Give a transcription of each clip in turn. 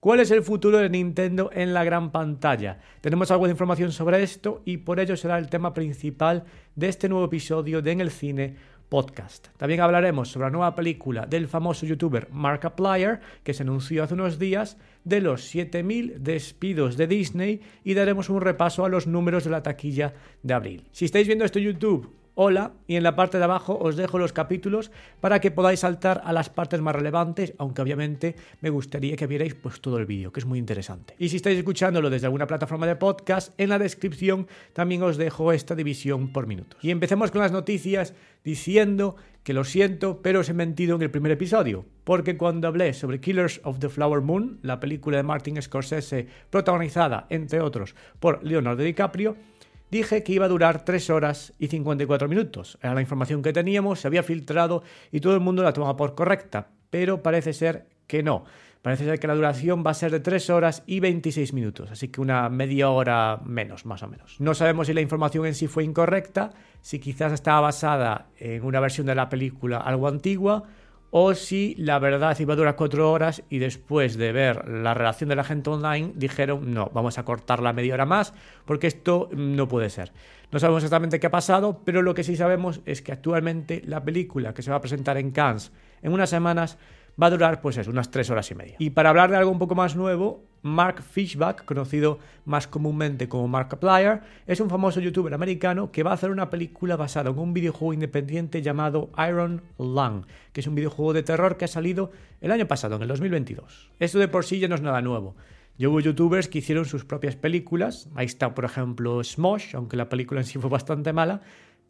¿Cuál es el futuro de Nintendo en la gran pantalla? Tenemos algo de información sobre esto y por ello será el tema principal de este nuevo episodio de En el Cine podcast. También hablaremos sobre la nueva película del famoso youtuber Markiplier que se anunció hace unos días, de los 7.000 despidos de Disney y daremos un repaso a los números de la taquilla de abril. Si estáis viendo esto en YouTube hola y en la parte de abajo os dejo los capítulos para que podáis saltar a las partes más relevantes, aunque obviamente me gustaría que vierais pues todo el vídeo, que es muy interesante. Y si estáis escuchándolo desde alguna plataforma de podcast, en la descripción también os dejo esta división por minutos. Y empecemos con las noticias diciendo que lo siento, pero os he mentido en el primer episodio, porque cuando hablé sobre Killers of the Flower Moon, la película de Martin Scorsese protagonizada, entre otros, por Leonardo DiCaprio, dije que iba a durar 3 horas y 54 minutos. Era la información que teníamos, se había filtrado y todo el mundo la tomaba por correcta, pero parece ser que no. Parece ser que la duración va a ser de 3 horas y 26 minutos, así que una media hora menos, más o menos. No sabemos si la información en sí fue incorrecta, si quizás estaba basada en una versión de la película algo antigua, o si la verdad iba a durar cuatro horas y después de ver la relación de la gente online dijeron no, vamos a cortar la media hora más porque esto no puede ser. No sabemos exactamente qué ha pasado, pero lo que sí sabemos es que actualmente la película que se va a presentar en Cannes en unas semanas va a durar pues unas tres horas y media. Y para hablar de algo un poco más nuevo, Mark Fishback, conocido más comúnmente como Markiplier, es un famoso youtuber americano que va a hacer una película basada en un videojuego independiente llamado Iron Lung, que es un videojuego de terror que ha salido el año pasado, en el 2022. Esto de por sí ya no es nada nuevo. Ya hubo youtubers que hicieron sus propias películas, ahí está por ejemplo Smosh, aunque la película en sí fue bastante mala,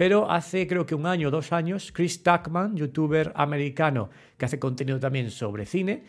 pero hace creo que un año o dos años, Chris Tuckman, youtuber americano que hace contenido también sobre cine,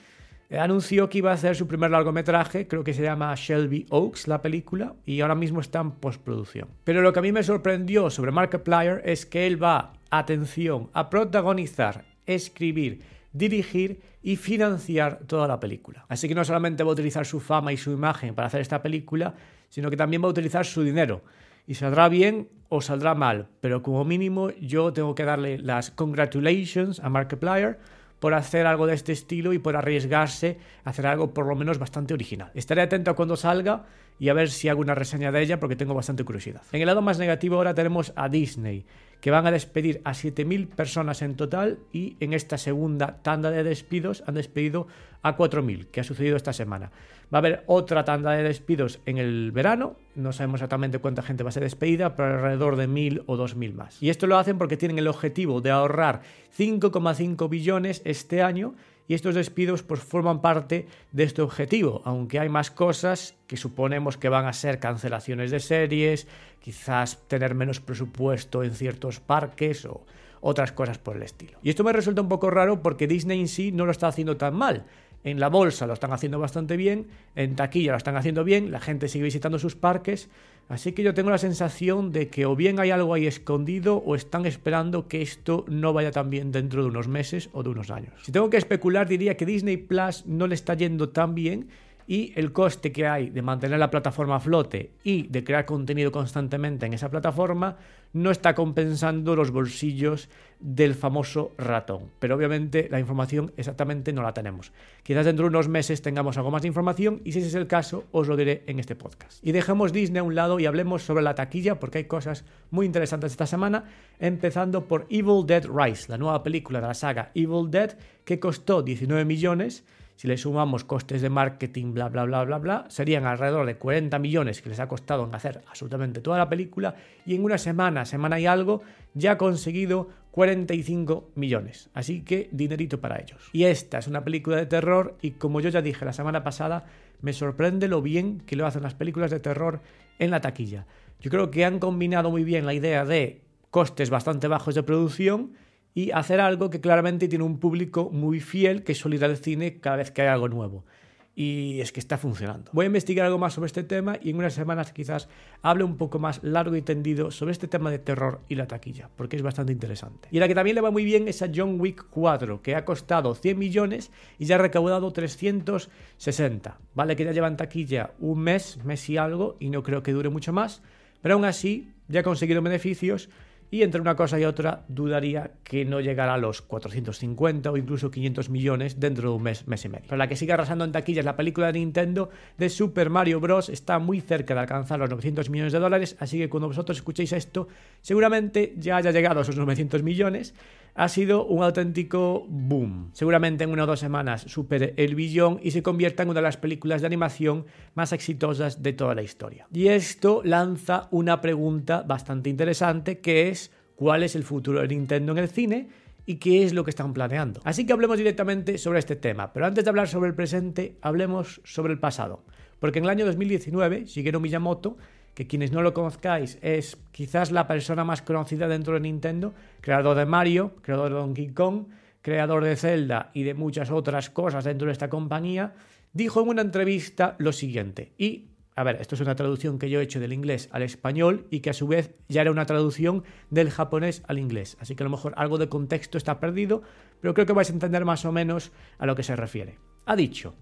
eh, anunció que iba a hacer su primer largometraje, creo que se llama Shelby Oaks, la película, y ahora mismo está en postproducción. Pero lo que a mí me sorprendió sobre Markiplier es que él va, atención, a protagonizar, escribir, dirigir y financiar toda la película. Así que no solamente va a utilizar su fama y su imagen para hacer esta película, sino que también va a utilizar su dinero y saldrá bien o saldrá mal, pero como mínimo yo tengo que darle las congratulations a Markiplier por hacer algo de este estilo y por arriesgarse a hacer algo por lo menos bastante original. Estaré atento a cuando salga y a ver si hago una reseña de ella porque tengo bastante curiosidad. En el lado más negativo ahora tenemos a Disney, que van a despedir a 7.000 personas en total y en esta segunda tanda de despidos han despedido a 4.000, que ha sucedido esta semana. Va a haber otra tanda de despidos en el verano, no sabemos exactamente cuánta gente va a ser despedida, pero alrededor de 1.000 o 2.000 más. Y esto lo hacen porque tienen el objetivo de ahorrar 5,5 billones este año y estos despidos pues forman parte de este objetivo, aunque hay más cosas que suponemos que van a ser cancelaciones de series, quizás tener menos presupuesto en ciertos parques o otras cosas por el estilo. Y esto me resulta un poco raro porque Disney en sí no lo está haciendo tan mal. En la bolsa lo están haciendo bastante bien, en taquilla lo están haciendo bien, la gente sigue visitando sus parques, así que yo tengo la sensación de que o bien hay algo ahí escondido o están esperando que esto no vaya tan bien dentro de unos meses o de unos años. Si tengo que especular diría que Disney Plus no le está yendo tan bien y el coste que hay de mantener la plataforma a flote y de crear contenido constantemente en esa plataforma no está compensando los bolsillos del famoso ratón. Pero obviamente la información exactamente no la tenemos. Quizás dentro de unos meses tengamos algo más de información y si ese es el caso os lo diré en este podcast. Y dejemos Disney a un lado y hablemos sobre la taquilla porque hay cosas muy interesantes esta semana, empezando por Evil Dead Rise, la nueva película de la saga Evil Dead que costó 19 millones si le sumamos costes de marketing, bla, bla, bla, bla, bla, serían alrededor de 40 millones que les ha costado en hacer absolutamente toda la película y en una semana, semana y algo, ya ha conseguido 45 millones. Así que dinerito para ellos. Y esta es una película de terror y como yo ya dije la semana pasada, me sorprende lo bien que lo hacen las películas de terror en la taquilla. Yo creo que han combinado muy bien la idea de costes bastante bajos de producción y hacer algo que claramente tiene un público muy fiel que suele ir al cine cada vez que hay algo nuevo. Y es que está funcionando. Voy a investigar algo más sobre este tema y en unas semanas quizás hable un poco más largo y tendido sobre este tema de terror y la taquilla, porque es bastante interesante. Y la que también le va muy bien es a John Wick 4, que ha costado 100 millones y ya ha recaudado 360. Vale que ya lleva en taquilla un mes, mes y algo, y no creo que dure mucho más, pero aún así ya ha conseguido beneficios y entre una cosa y otra dudaría que no llegará a los 450 o incluso 500 millones dentro de un mes, mes y medio. Pero la que sigue arrasando en taquillas la película de Nintendo de Super Mario Bros. está muy cerca de alcanzar los 900 millones de dólares, así que cuando vosotros escuchéis esto, seguramente ya haya llegado a esos 900 millones. Ha sido un auténtico boom. Seguramente en una o dos semanas supere el billón y se convierta en una de las películas de animación más exitosas de toda la historia. Y esto lanza una pregunta bastante interesante que es cuál es el futuro de Nintendo en el cine y qué es lo que están planeando. Así que hablemos directamente sobre este tema, pero antes de hablar sobre el presente, hablemos sobre el pasado. Porque en el año 2019, Shigeru Miyamoto, que quienes no lo conozcáis es quizás la persona más conocida dentro de Nintendo, creador de Mario, creador de Donkey Kong, creador de Zelda y de muchas otras cosas dentro de esta compañía, dijo en una entrevista lo siguiente, y a ver, esto es una traducción que yo he hecho del inglés al español y que a su vez ya era una traducción del japonés al inglés. Así que a lo mejor algo de contexto está perdido, pero creo que vais a entender más o menos a lo que se refiere. Ha dicho,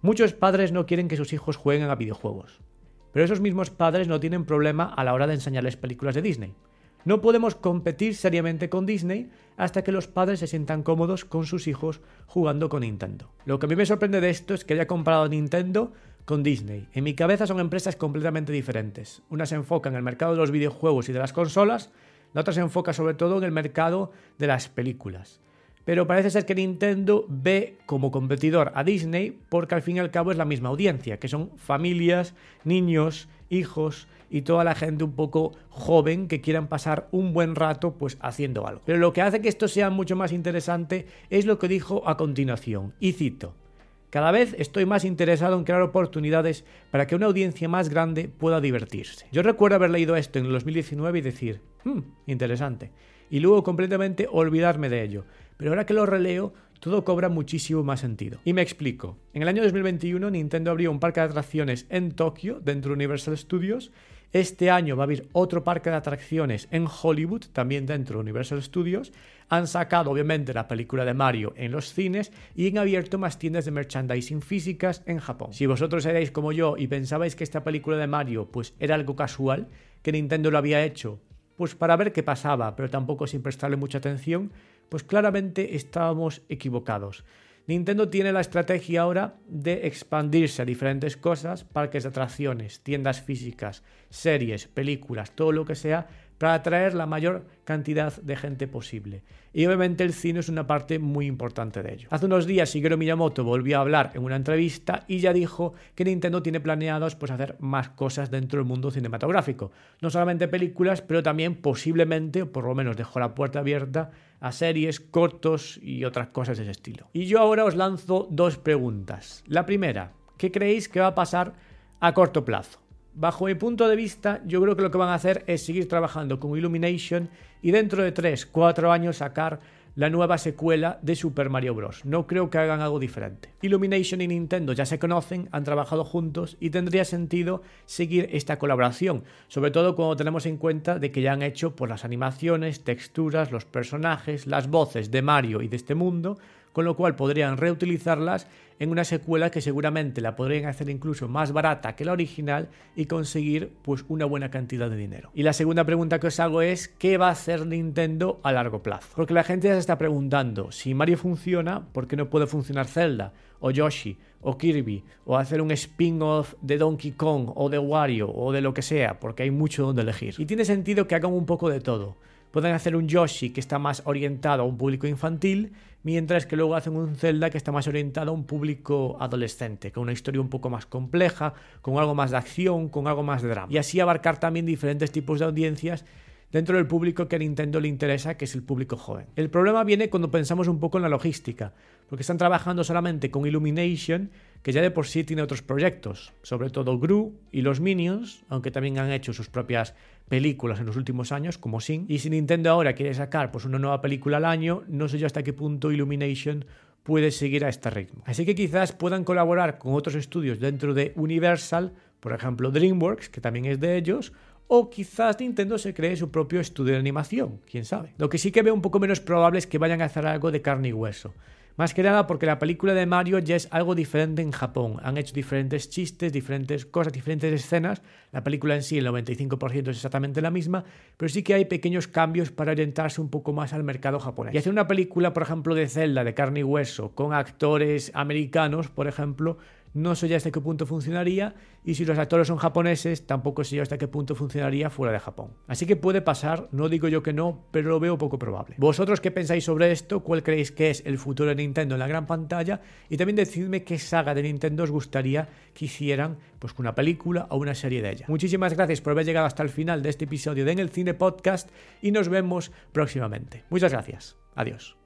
muchos padres no quieren que sus hijos jueguen a videojuegos, pero esos mismos padres no tienen problema a la hora de enseñarles películas de Disney. No podemos competir seriamente con Disney hasta que los padres se sientan cómodos con sus hijos jugando con Nintendo. Lo que a mí me sorprende de esto es que haya comprado Nintendo con Disney. En mi cabeza son empresas completamente diferentes. Una se enfoca en el mercado de los videojuegos y de las consolas, la otra se enfoca sobre todo en el mercado de las películas. Pero parece ser que Nintendo ve como competidor a Disney porque al fin y al cabo es la misma audiencia, que son familias, niños, hijos y toda la gente un poco joven que quieran pasar un buen rato pues haciendo algo. Pero lo que hace que esto sea mucho más interesante es lo que dijo a continuación, y cito, cada vez estoy más interesado en crear oportunidades para que una audiencia más grande pueda divertirse. Yo recuerdo haber leído esto en el 2019 y decir, hmm, interesante. Y luego completamente olvidarme de ello. Pero ahora que lo releo, todo cobra muchísimo más sentido. Y me explico. En el año 2021 Nintendo abrió un parque de atracciones en Tokio, dentro de Universal Studios, este año va a haber otro parque de atracciones en Hollywood, también dentro de Universal Studios. Han sacado obviamente la película de Mario en los cines y han abierto más tiendas de merchandising físicas en Japón. Si vosotros erais como yo y pensabais que esta película de Mario pues era algo casual, que Nintendo lo había hecho pues para ver qué pasaba, pero tampoco sin prestarle mucha atención, pues claramente estábamos equivocados. Nintendo tiene la estrategia ahora de expandirse a diferentes cosas, parques de atracciones, tiendas físicas, series, películas, todo lo que sea, para atraer la mayor cantidad de gente posible. Y obviamente el cine es una parte muy importante de ello. Hace unos días Shigeru Miyamoto volvió a hablar en una entrevista y ya dijo que Nintendo tiene planeados pues, hacer más cosas dentro del mundo cinematográfico. No solamente películas, pero también posiblemente, por lo menos dejó la puerta abierta, a series, cortos y otras cosas de ese estilo. Y yo ahora os lanzo dos preguntas. La primera, ¿qué creéis que va a pasar a corto plazo? Bajo mi punto de vista, yo creo que lo que van a hacer es seguir trabajando con Illumination y dentro de 3, 4 años sacar la nueva secuela de Super Mario Bros. No creo que hagan algo diferente. Illumination y Nintendo ya se conocen, han trabajado juntos y tendría sentido seguir esta colaboración, sobre todo cuando tenemos en cuenta de que ya han hecho por las animaciones, texturas, los personajes, las voces de Mario y de este mundo, con lo cual podrían reutilizarlas en una secuela que seguramente la podrían hacer incluso más barata que la original y conseguir pues una buena cantidad de dinero. Y la segunda pregunta que os hago es ¿qué va a hacer Nintendo a largo plazo? Porque la gente ya se está preguntando si Mario funciona, ¿por qué no puede funcionar Zelda o Yoshi o Kirby o hacer un spin-off de Donkey Kong o de Wario o de lo que sea, porque hay mucho donde elegir. Y tiene sentido que hagan un poco de todo. Pueden hacer un Yoshi que está más orientado a un público infantil mientras que luego hacen un Zelda que está más orientado a un público adolescente, con una historia un poco más compleja, con algo más de acción, con algo más de drama. Y así abarcar también diferentes tipos de audiencias dentro del público que a Nintendo le interesa, que es el público joven. El problema viene cuando pensamos un poco en la logística, porque están trabajando solamente con Illumination, que ya de por sí tiene otros proyectos, sobre todo Gru y los Minions, aunque también han hecho sus propias películas en los últimos años, como Sing. Y si Nintendo ahora quiere sacar pues, una nueva película al año, no sé yo hasta qué punto Illumination puede seguir a este ritmo. Así que quizás puedan colaborar con otros estudios dentro de Universal, por ejemplo DreamWorks, que también es de ellos, o quizás Nintendo se cree su propio estudio de animación, quién sabe. Lo que sí que veo un poco menos probable es que vayan a hacer algo de carne y hueso. Más que nada porque la película de Mario ya es algo diferente en Japón. Han hecho diferentes chistes, diferentes cosas, diferentes escenas. La película en sí, el 95% es exactamente la misma, pero sí que hay pequeños cambios para orientarse un poco más al mercado japonés. Y hacer una película, por ejemplo, de Zelda, de carne y hueso, con actores americanos, por ejemplo, no sé ya hasta qué punto funcionaría y si los actores son japoneses tampoco sé yo hasta qué punto funcionaría fuera de Japón. Así que puede pasar, no digo yo que no, pero lo veo poco probable. ¿Vosotros qué pensáis sobre esto? ¿Cuál creéis que es el futuro de Nintendo en la gran pantalla? Y también decidme qué saga de Nintendo os gustaría que hicieran pues una película o una serie de ella. Muchísimas gracias por haber llegado hasta el final de este episodio de En el Cine Podcast y nos vemos próximamente. Muchas gracias. Adiós.